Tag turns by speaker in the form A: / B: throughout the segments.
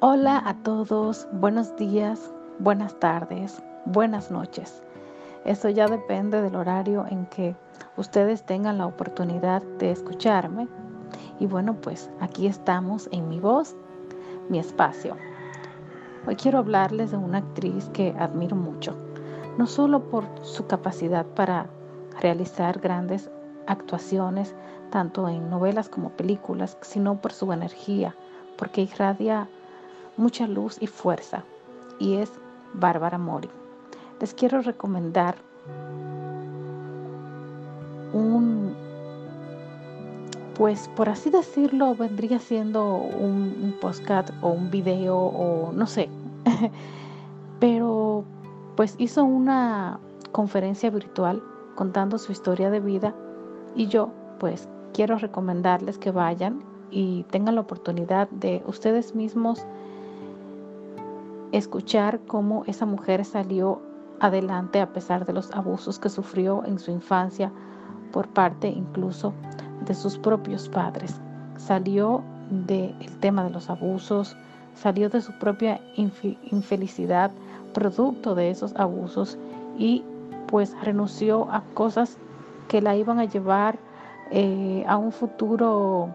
A: Hola a todos, buenos días, buenas tardes, buenas noches. Eso ya depende del horario en que ustedes tengan la oportunidad de escucharme. Y bueno, pues aquí estamos en mi voz, mi espacio. Hoy quiero hablarles de una actriz que admiro mucho, no solo por su capacidad para realizar grandes actuaciones, tanto en novelas como películas, sino por su energía, porque irradia mucha luz y fuerza, y es Bárbara Mori. Les quiero recomendar un, pues por así decirlo, vendría siendo un, un postcard o un video o no sé, pero pues hizo una conferencia virtual contando su historia de vida y yo pues quiero recomendarles que vayan y tengan la oportunidad de ustedes mismos escuchar cómo esa mujer salió adelante a pesar de los abusos que sufrió en su infancia por parte incluso de sus propios padres. Salió del tema de los abusos, salió de su propia infelicidad producto de esos abusos y pues renunció a cosas que la iban a llevar eh, a un futuro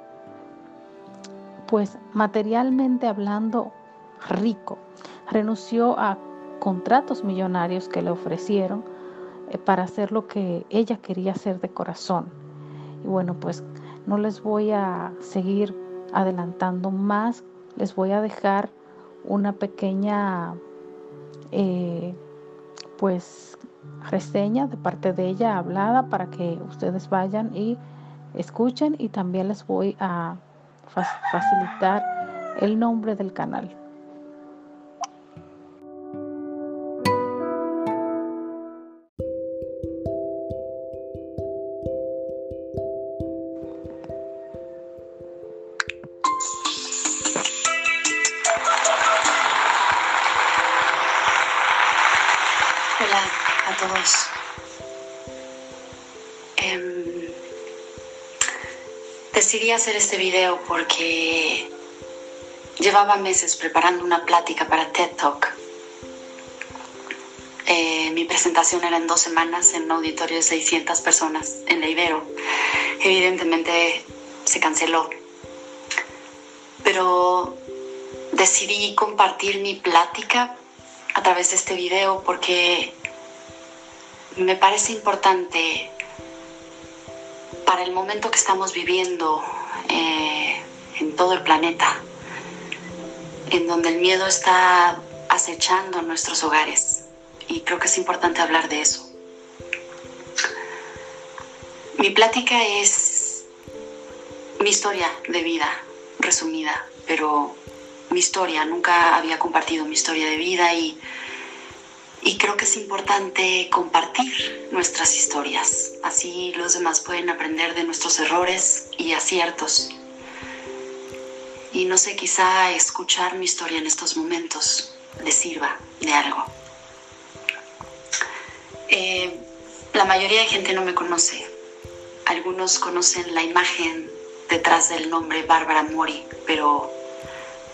A: pues materialmente hablando rico renunció a contratos millonarios que le ofrecieron eh, para hacer lo que ella quería hacer de corazón. Y bueno, pues no les voy a seguir adelantando más, les voy a dejar una pequeña eh, pues reseña de parte de ella hablada para que ustedes vayan y escuchen y también les voy a facilitar el nombre del canal.
B: A todos. Em, decidí hacer este video porque llevaba meses preparando una plática para TED Talk. Eh, mi presentación era en dos semanas en un auditorio de 600 personas en la Ibero. Evidentemente se canceló. Pero decidí compartir mi plática a través de este video porque me parece importante para el momento que estamos viviendo eh, en todo el planeta, en donde el miedo está acechando nuestros hogares. Y creo que es importante hablar de eso. Mi plática es mi historia de vida resumida, pero mi historia, nunca había compartido mi historia de vida y y creo que es importante compartir nuestras historias, así los demás pueden aprender de nuestros errores y aciertos. Y no sé, quizá escuchar mi historia en estos momentos les sirva de algo. Eh, la mayoría de gente no me conoce. Algunos conocen la imagen detrás del nombre Bárbara Mori, pero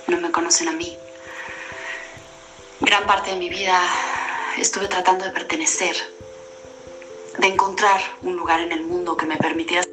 B: no me conocen a mí. Gran parte de mi vida estuve tratando de pertenecer, de encontrar un lugar en el mundo que me permitiera